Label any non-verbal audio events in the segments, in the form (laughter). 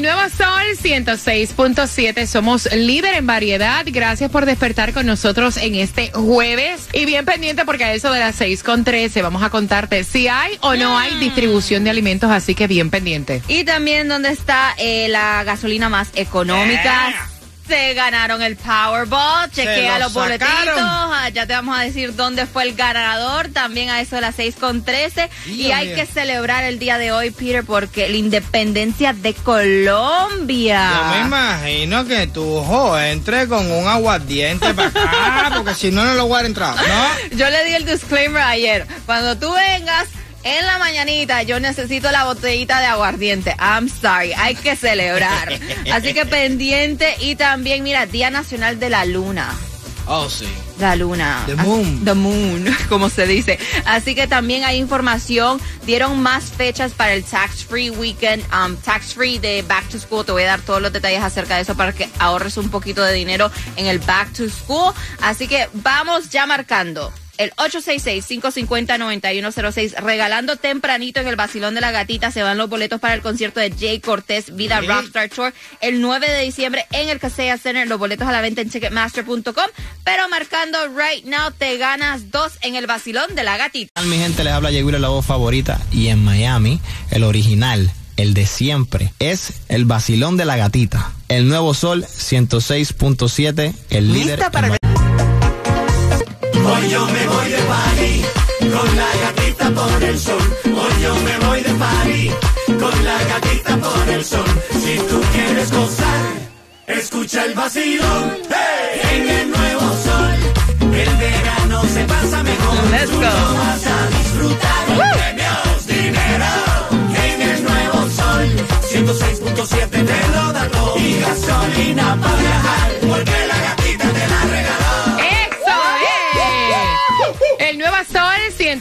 El nuevo Sol 106.7. Somos líder en variedad. Gracias por despertar con nosotros en este jueves. Y bien pendiente porque a eso de las 6.13 vamos a contarte si hay o no hay distribución de alimentos. Así que bien pendiente. Y también dónde está eh, la gasolina más económica. Se ganaron el Powerball. Chequea lo los boletitos. sacaron. Ah, Ya te vamos a decir dónde fue el ganador. También a eso de las 6.13. Y Dios hay mío. que celebrar el día de hoy, Peter, porque la independencia de Colombia. Yo me imagino que tu jo entre con un aguardiente para acá, (laughs) porque si no, no lo voy a entrar, ¿no? Yo le di el disclaimer ayer. Cuando tú vengas en la mañanita, yo necesito la botellita de aguardiente. I'm sorry, hay que celebrar. (laughs) Así que pendiente y también, mira, Día Nacional de la Luna. Oh, sí. La luna. The moon. The moon, (laughs) como se dice. Así que también hay información. Dieron más fechas para el tax free weekend, um, tax free de back to school. Te voy a dar todos los detalles acerca de eso para que ahorres un poquito de dinero en el back to school. Así que vamos ya marcando. El 866-550-9106, regalando tempranito en el Basilón de la Gatita, se van los boletos para el concierto de Jay Cortés, Vida. Rockstar Tour, el 9 de diciembre en el Casella Center, los boletos a la venta en Ticketmaster.com, pero marcando right now te ganas dos en el Basilón de la Gatita. Mi gente les habla Yeguira, la voz favorita. Y en Miami, el original, el de siempre, es el vacilón de la gatita. El nuevo sol 106.7, el líder. ¿Lista para en el- Hoy yo me voy de party con la gatita por el sol. Hoy yo me voy de party con la gatita por el sol. Si tú quieres gozar, escucha el vacilón. Hey, en el nuevo sol, el verano se pasa mejor. Let's Tú go. lo vas a disfrutar. Premios, dinero. En el nuevo sol, 106.7 te lo da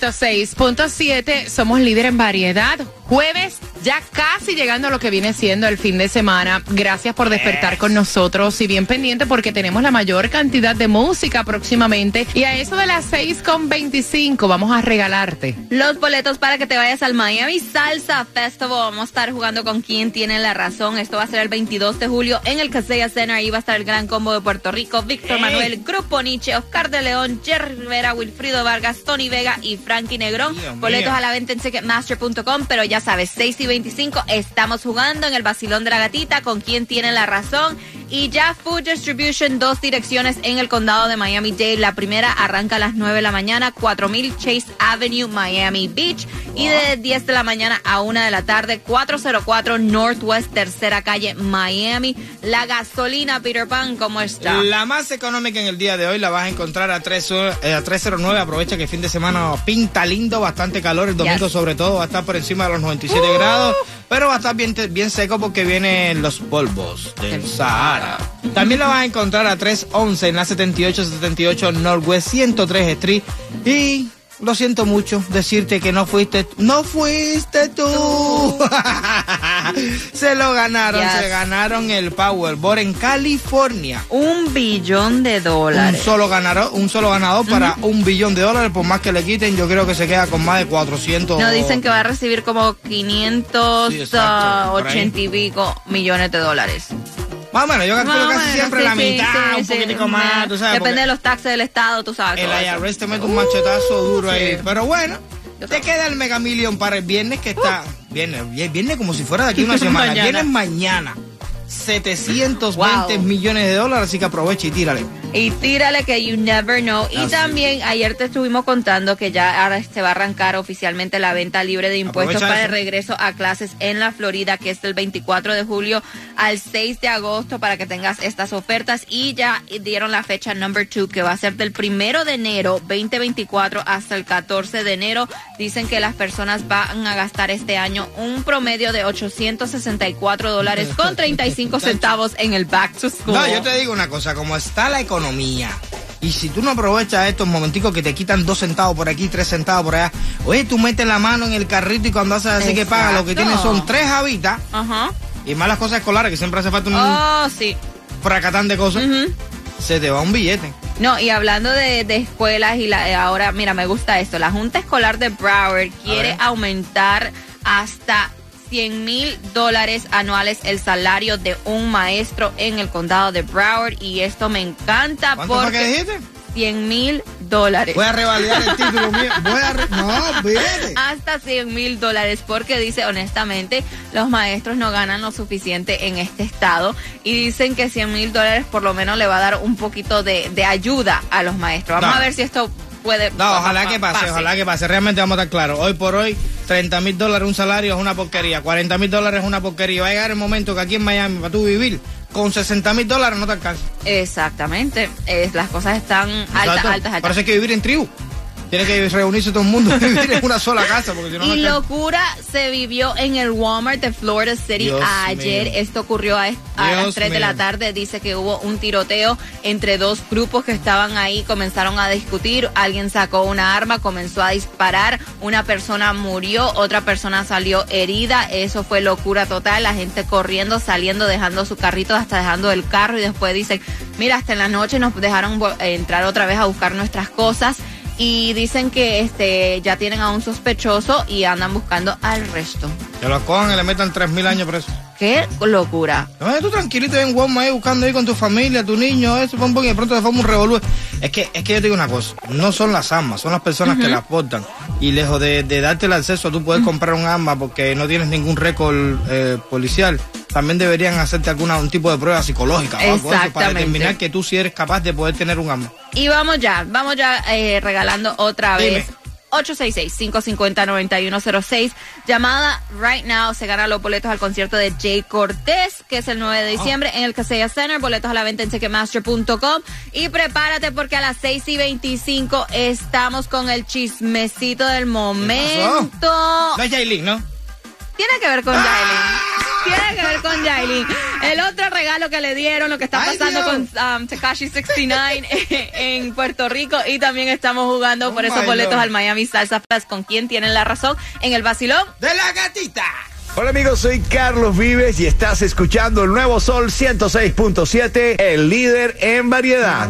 106.7. Somos líder en variedad. Jueves, ya casi llegando a lo que viene siendo el fin de semana. Gracias por despertar con nosotros y bien pendiente porque tenemos la mayor cantidad de música próximamente. Y a eso de las 6.25 vamos a regalarte. Los boletos para que te vayas al Miami Salsa Festival. Vamos a estar jugando con quien tiene la razón. Esto va a ser el 22 de julio en el Casella Center. Ahí va a estar el gran combo de Puerto Rico. Víctor Manuel, Grupo Nietzsche, Oscar de León, Jerry Rivera, Wilfrido Vargas, Tony Vega y Frankie Negrón. Dios Boletos mío. a la venta en Ticketmaster.com. Pero ya sabes, 6 y 25 estamos jugando en el Basilón de la Gatita con quien tiene la razón. Y ya Food Distribution, dos direcciones en el condado de Miami-Dade. La primera arranca a las 9 de la mañana, 4000 Chase Avenue, Miami Beach. Y de 10 de la mañana a 1 de la tarde, 404 Northwest, tercera calle, Miami. La gasolina, Peter Pan, ¿cómo está? La más económica en el día de hoy la vas a encontrar a, 3, eh, a 309. Aprovecha que el fin de semana pinta lindo, bastante calor. El domingo, Yes. sobre todo, va a estar por encima de los 97 grados. Pero va a estar bien, bien seco porque vienen los polvos del Sahara. También la vas a encontrar a 311 en la 7878 Northwest 103 Street. Y lo siento mucho decirte que no fuiste, no fuiste tú. (laughs) se lo ganaron, Yes. se ganaron el Powerball en California. Un billón de Un dólares. solo ganador, un solo ganador para un billón de dólares, por más que le quiten, yo creo que se queda con más de 400. No dicen que va a recibir como Sí, exacto, 580 y pico millones de dólares. Más o menos, yo calculo casi siempre sí, la mitad, sí, un poquitico más, tú sabes. Depende de los taxes del estado, tú sabes. El. IRS te mete un machetazo duro ahí. Pero bueno, te queda el Mega Million para el viernes que está. Viernes, viernes como si fuera de aquí una (laughs) semana. Mañana. Viernes mañana. 720 Wow. millones de dólares, así que aprovecha y tírale. Y tírale que you never know. Y también ayer te estuvimos contando que ya ahora se va a arrancar oficialmente la venta libre de impuestos Aprovecha para el eso. regreso a clases en la Florida, que es del 24 de julio al 6 de agosto para que tengas estas ofertas. Y ya dieron la fecha number two, que va a ser del primero de enero 2024 hasta el 14 de enero. Dicen que las personas van a gastar este año un promedio de 864 dólares con 35 centavos en el back to school. No, yo te digo una cosa, como está la economía, y si tú no aprovechas estos momenticos que te quitan dos centavos por aquí, tres centavos por allá, oye, tú metes la mano en el carrito y cuando haces así que paga, lo que tienes son tres habitas Ajá. y más las cosas escolares, que siempre hace falta un Oh, sí. fracatán de cosas, se te va un billete. No, y hablando de, de escuelas y la, eh, ahora, mira, me gusta esto. La Junta Escolar de Broward quiere aumentar hasta 100 mil dólares anuales el salario de un maestro en el condado de Broward y esto me encanta ¿Cuánto fue que porque dijiste? 100 mil dólares. Voy a revalidar el título mío. (laughs) Voy a re- No, hasta 100 mil dólares porque dice honestamente los maestros no ganan lo suficiente en este estado y dicen que 100 mil dólares por lo menos le va a dar un poquito de, de ayuda a los maestros. Vamos No. a ver si esto puede... No, ojalá que pase, ojalá que pase. Realmente vamos a estar claros. Hoy por hoy, 30 mil dólares un salario es una porquería. 40 mil dólares es una porquería. Va a llegar el momento que aquí en Miami, para tú vivir, con 60 mil dólares no te alcanza. Exactamente, es, las cosas están altas, altas, altas. Parece que vivir en tribu. Tiene que reunirse todo el mundo y vivir en una sola casa, porque si no, Y locura se vivió en el Walmart de Florida City Dios ayer. mío. Esto ocurrió a, a las Dios 3 de la tarde. Dice que hubo un tiroteo entre dos grupos que estaban ahí. Comenzaron a discutir. Alguien sacó una arma, comenzó a disparar. Una persona murió, otra persona salió herida. Eso fue locura total. La gente corriendo, saliendo, dejando su carrito, hasta dejando el carro. Y después dicen, mira, hasta en la noche nos dejaron entrar otra vez a buscar nuestras cosas y dicen que este ya tienen a un sospechoso y andan buscando al resto. Que lo cojan y le metan 3 mil años preso. Qué locura. No, tú tranquilito en Walmart ahí buscando ahí con tu familia, tu niño, eso, pum, pum, y de pronto se forma un revolú. Es que, es que yo te digo una cosa, no son las armas, son las personas que las portan. Y lejos de, de darte el acceso tú poder comprar un arma porque no tienes ningún récord eh, policial, también deberían hacerte alguna un tipo de prueba psicológica o algo para determinar que tú sí eres capaz de poder tener un arma. Y vamos ya, vamos ya eh, regalando otra Dime. vez. 866-550-9106. Llamada right now. Se gana los boletos al concierto de Jay Cortés, que es el 9 de diciembre en el Casella Center. Boletos a la venta en Ticketmaster.com. Y prepárate porque a las 6 y 25 estamos con el chismecito del momento. No es ¿no? Tiene que ver con Yailin. Tiene que ver con Yailin. El otro regalo que le dieron, lo que está pasando con um, Tekashi 69 (laughs) en Puerto Rico. Y también estamos jugando por Oh, esos my boletos Lord. al Miami Salsa Fest. ¿Con quién tienen la razón? En el vacilón. De la gatita. Hola amigos, soy Carlos Vives y estás escuchando el nuevo Sol 106.7, el líder en variedad.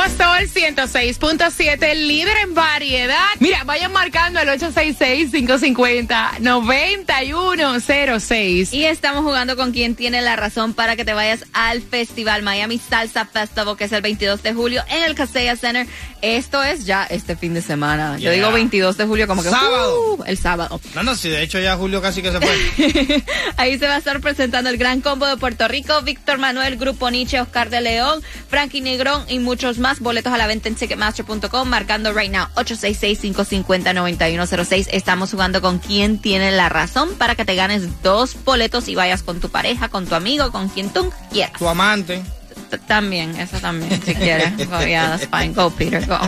Nuevo Sol 106.7, líder en variedad. Mira, vayan marcando el 866-550-9106. Y estamos jugando con quién tiene la razón para que te vayas al festival Miami Salsa Festival, que es el 22 de julio en el Casella Center. Esto es ya este fin de semana. Yo digo 22 de julio como que Sábado. uh, el sábado. No, no, sí, de hecho ya Julio casi que se fue. (laughs) Ahí se va a estar presentando el gran combo de Puerto Rico, Víctor Manuel, Grupo Nietzsche, Oscar de León, Frankie Negrón y muchos más. Boletos a la venta en Ticketmaster.com, marcando right now 866-550-9106. Estamos jugando con quién tiene la razón para que te ganes dos boletos y vayas con tu pareja, con tu amigo, con quien tú quieras. Tu amante. T- También, eso también, si quieres. (laughs) Go, yeah, that's fine. Go, Peter, go.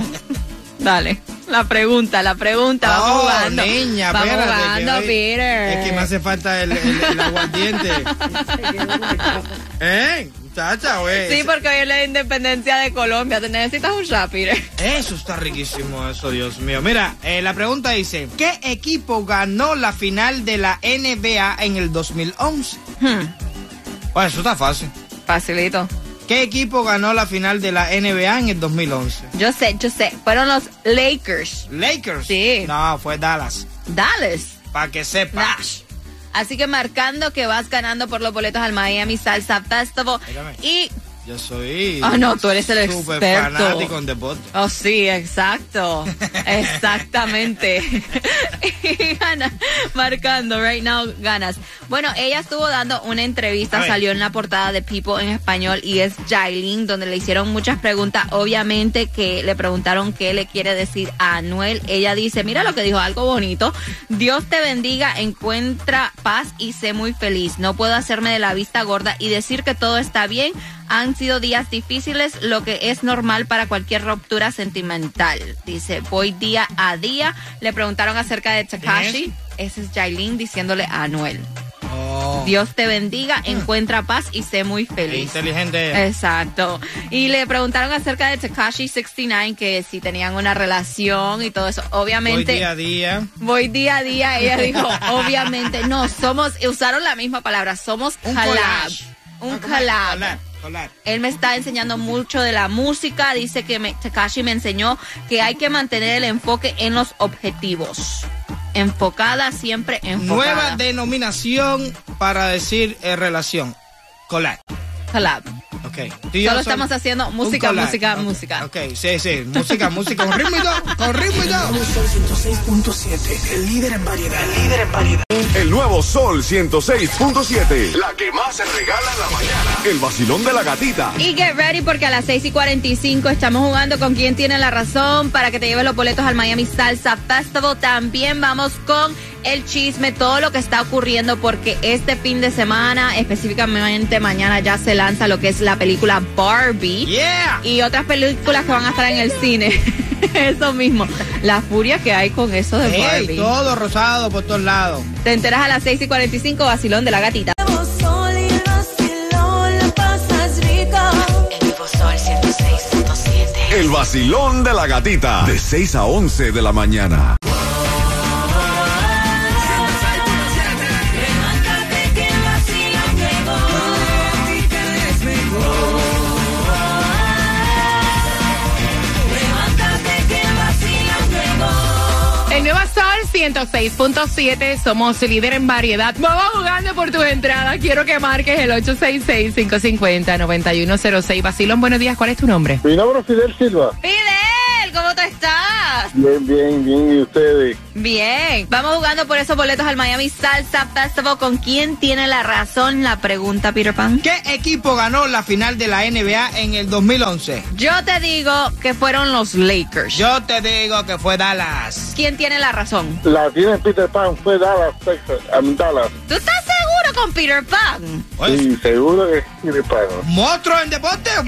Dale. La pregunta, la pregunta. Vamos Oh, jugando. niña, Vamos espérate, que jugando, Peter. Es que me hace falta el, el, el (laughs) aguardiente. ¿Eh? Muchacha, güey. Sí, porque hoy es la independencia de Colombia. Te necesitas un Peter. Eso está riquísimo, eso, Dios mío. Mira, eh, la pregunta dice, ¿qué equipo ganó la final de la NBA en el 2011? Hmm, Bueno, eso está fácil. facilito. ¿Qué equipo ganó la final de la NBA en el 2011? Yo sé, yo sé. Fueron los Lakers. Lakers. Sí. No, fue Dallas. Dallas. Para que sepa. Nash. Así que marcando que vas ganando por los boletos al Miami Salsa Festival. Mírame. Y Yo soy. Ah, no, tú eres el Súper experto. fanático en deporte. Oh, sí, exacto. (laughs) Exactamente. y gana, marcando, right now ganas. Bueno, ella estuvo dando una entrevista, salió en la portada de People en español y es Jailin, donde le hicieron muchas preguntas. Obviamente que le preguntaron qué le quiere decir a Anuel. Ella dice, mira lo que dijo, algo bonito. Dios te bendiga, encuentra paz y sé muy feliz. No puedo hacerme de la vista gorda y decir que todo está bien. Han sido días difíciles, lo que es normal para cualquier ruptura sentimental. Dice, voy día a día. Le preguntaron acerca de Takashi. Ese es Jailin diciéndole a Anuel. Oh, Dios te bendiga, encuentra paz y sé muy qué feliz. inteligente. Exacto. Y le preguntaron acerca de Takashi 69, que si tenían una relación y todo eso. Voy Obviamente, día a día. voy día a día. Ella dijo, (laughs) obviamente, no, somos, usaron la misma palabra, somos Un collab. Un collab. Él me está enseñando mucho de la música. Dice que me, Takashi me enseñó que hay que mantener el enfoque en los objetivos. Enfocada, siempre enfocada. Nueva denominación para decir eh, relación. Collab. Collab. Ok. Tú Solo estamos haciendo música, música, música. Ok, sí, sí. Música, música. Con ritmo y todo. Con ritmo y todo. Sol 106.7, el líder en variedad. El líder en variedad. El nuevo Sol 106.7. La que más se regala en la mañana. El vacilón de la gatita. Y get ready porque a las 6 y 45 estamos jugando con quien tiene la razón para que te lleves los boletos al Miami Salsa Festival. También vamos con el chisme, todo lo que está ocurriendo porque este fin de semana, específicamente mañana ya se lanza lo que es la película Barbie. Yeah. Y otras películas que van a estar en el cine. (laughs) eso mismo. La furia que hay con eso de Barbie. todo rosado por todos lados. Te enteras a las 6 y 45, vacilón de la gatita. Sol y vacilón, la pasas rico. El nuevo sol 106.7. El vacilón de la gatita. De 6 a 11 de la mañana. 106.7, somos líder en variedad. Vamos jugando por tus entradas. Quiero que marques el 866-550-9106. Basilón, buenos días. ¿Cuál es tu nombre? Mi nombre es Fidel Silva. Fidel, ¿cómo tú estás? Bien, bien, bien. ¿Y ustedes? Bien, vamos jugando por esos boletos al Miami Salsa Festival. ¿Con quién tiene la razón? La pregunta, Peter Pan. ¿Qué equipo ganó la final de la NBA en el 2011? Yo te digo que fueron los Lakers. Yo te digo que fue Dallas. ¿Quién tiene la razón? La tiene Peter Pan, fue Dallas, Texas, a Dallas. ¿Tú estás seguro con Peter Pan? Oye, Sí, seguro que es Peter Pan. ¿Monstruo en deporte? (laughs)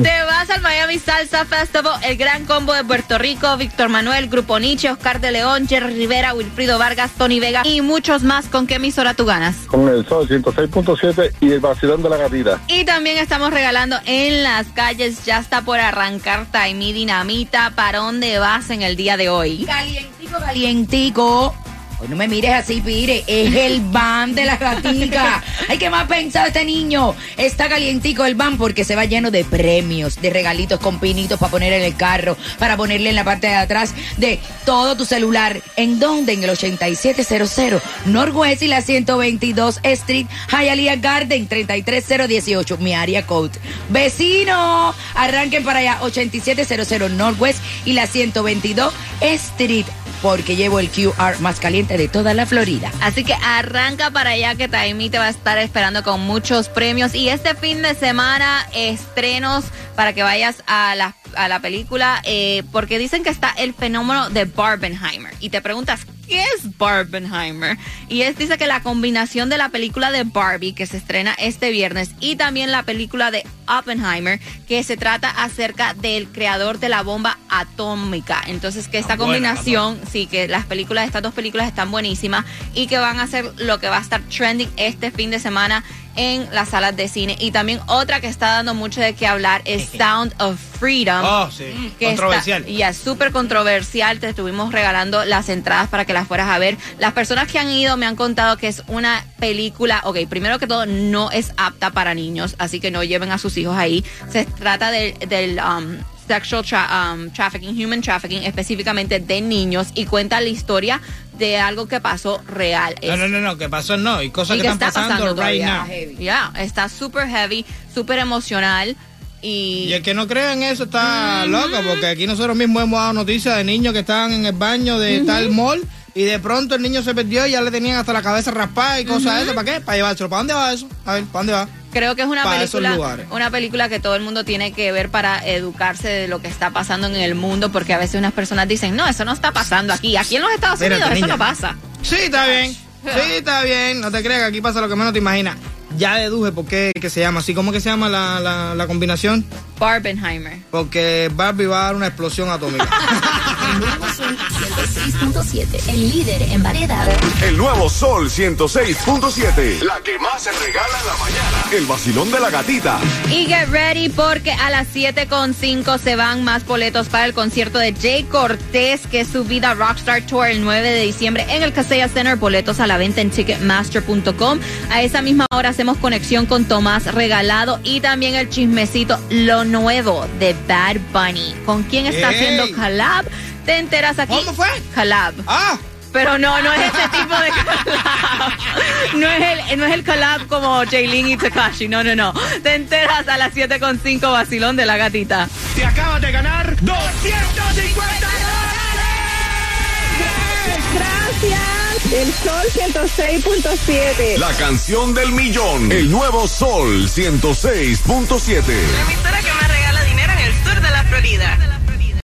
Te vas al Miami Salsa Festival, el gran combo de Puerto Rico, Víctor Manuel, Grupo Nietzsche, Oscar de León, Jerry Rivera, Wilfrido Vargas, Tony Vega y muchos más. ¿Con qué emisora tú ganas? Con el Sol 106.7 y el vacilón de la gatita. Y también estamos regalando en las calles, ya está por arrancar Taimi Dinamita. ¿Para dónde vas en el día de hoy? Calientico, calientico. Hoy no me mires así, Pire. Es el van de la gatica. (laughs) Ay, ¿qué más pensado este niño? Está calientico el van porque se va lleno de premios, de regalitos con pinitos para poner en el carro, para ponerle en la parte de atrás de todo tu celular. ¿En dónde? En el 8700 Northwest y la 122 Street, Hialeah Garden, 33018, mi área code. Vecino, arranquen para allá, 8700 Northwest y la 122 Street porque llevo el QR más caliente de toda la Florida. Así que arranca para allá que Taimi te va a estar esperando con muchos premios. Y este fin de semana, estrenos para que vayas a la, a la película, eh, porque dicen que está el fenómeno de Barbenheimer. Y te preguntas, ¿qué es Barbenheimer? Y es, dice que la combinación de la película de Barbie, que se estrena este viernes, y también la película de Oppenheimer, que se trata acerca del creador de la bomba atómica. Entonces, que esta Ah, buena, combinación, sí, que las películas, estas dos películas están buenísimas y que van a ser lo que va a estar trending este fin de semana en las salas de cine. Y también otra que está dando mucho de qué hablar es (laughs) Sound of Freedom. Oh, sí. que Controversial. y es súper controversial. Te estuvimos regalando las entradas para que las fueras a ver. Las personas que han ido me han contado que es una película, ok, primero que todo, no es apta para niños, así que no lleven a sus hijos ahí. Se trata del, del um, sexual tra- um, trafficking, human trafficking, específicamente de niños, y cuenta la historia de algo que pasó real. No, no, no, no, que pasó no. Y cosas y que, que están está pasando pasando right now. Ya, está súper heavy, súper emocional. Y, Y el que no cree en eso está loco, porque aquí nosotros mismos hemos dado noticias de niños que estaban en el baño de tal mall y de pronto el niño se perdió y ya le tenían hasta la cabeza raspada y cosas de eso. ¿Para qué? Para llevárselo. ¿Para dónde va eso? A ver, ¿para dónde va? Creo que es una película, una película que todo el mundo tiene que ver para educarse de lo que está pasando en el mundo, porque a veces unas personas dicen, no, eso no está pasando aquí. Aquí en los Estados Espérate, Unidos eso niña. no pasa. Sí, está bien. Sí, está bien. No te creas que aquí pasa lo que menos te imaginas. Ya deduje por qué que se llama así. ¿Cómo que se llama la, la, la combinación? Barbenheimer. Porque Barbie va a dar una explosión atómica. (laughs) El nuevo Sol 106.7, el líder en variedad. El nuevo Sol 106.7. La que más se regala en la mañana. El vacilón de la gatita. Y get ready porque a las 7.5 se van más boletos para el concierto de Jay Cortés, que es su vida Rockstar Tour el 9 de diciembre en el Casella Center. Boletos a la venta en ticketmaster.com. A esa misma hora hacemos conexión con Tomás Regalado y también el chismecito Lo Nuevo de Bad Bunny. ¿Con quién está ¡Ey! haciendo collab? Te enteras aquí. ¿Cómo fue? Collab. ¡Ah! Pero no, no es ese tipo de collab. No es el, no es el collab como Jaylin y Takashi. No, no, no. Te enteras a las 7.5 vacilón de la gatita. Te acabas de ganar 250 Gracias. El Sol 106.7. La canción del millón. El nuevo Sol 106.7. emisora que más regala dinero en el sur de la Florida.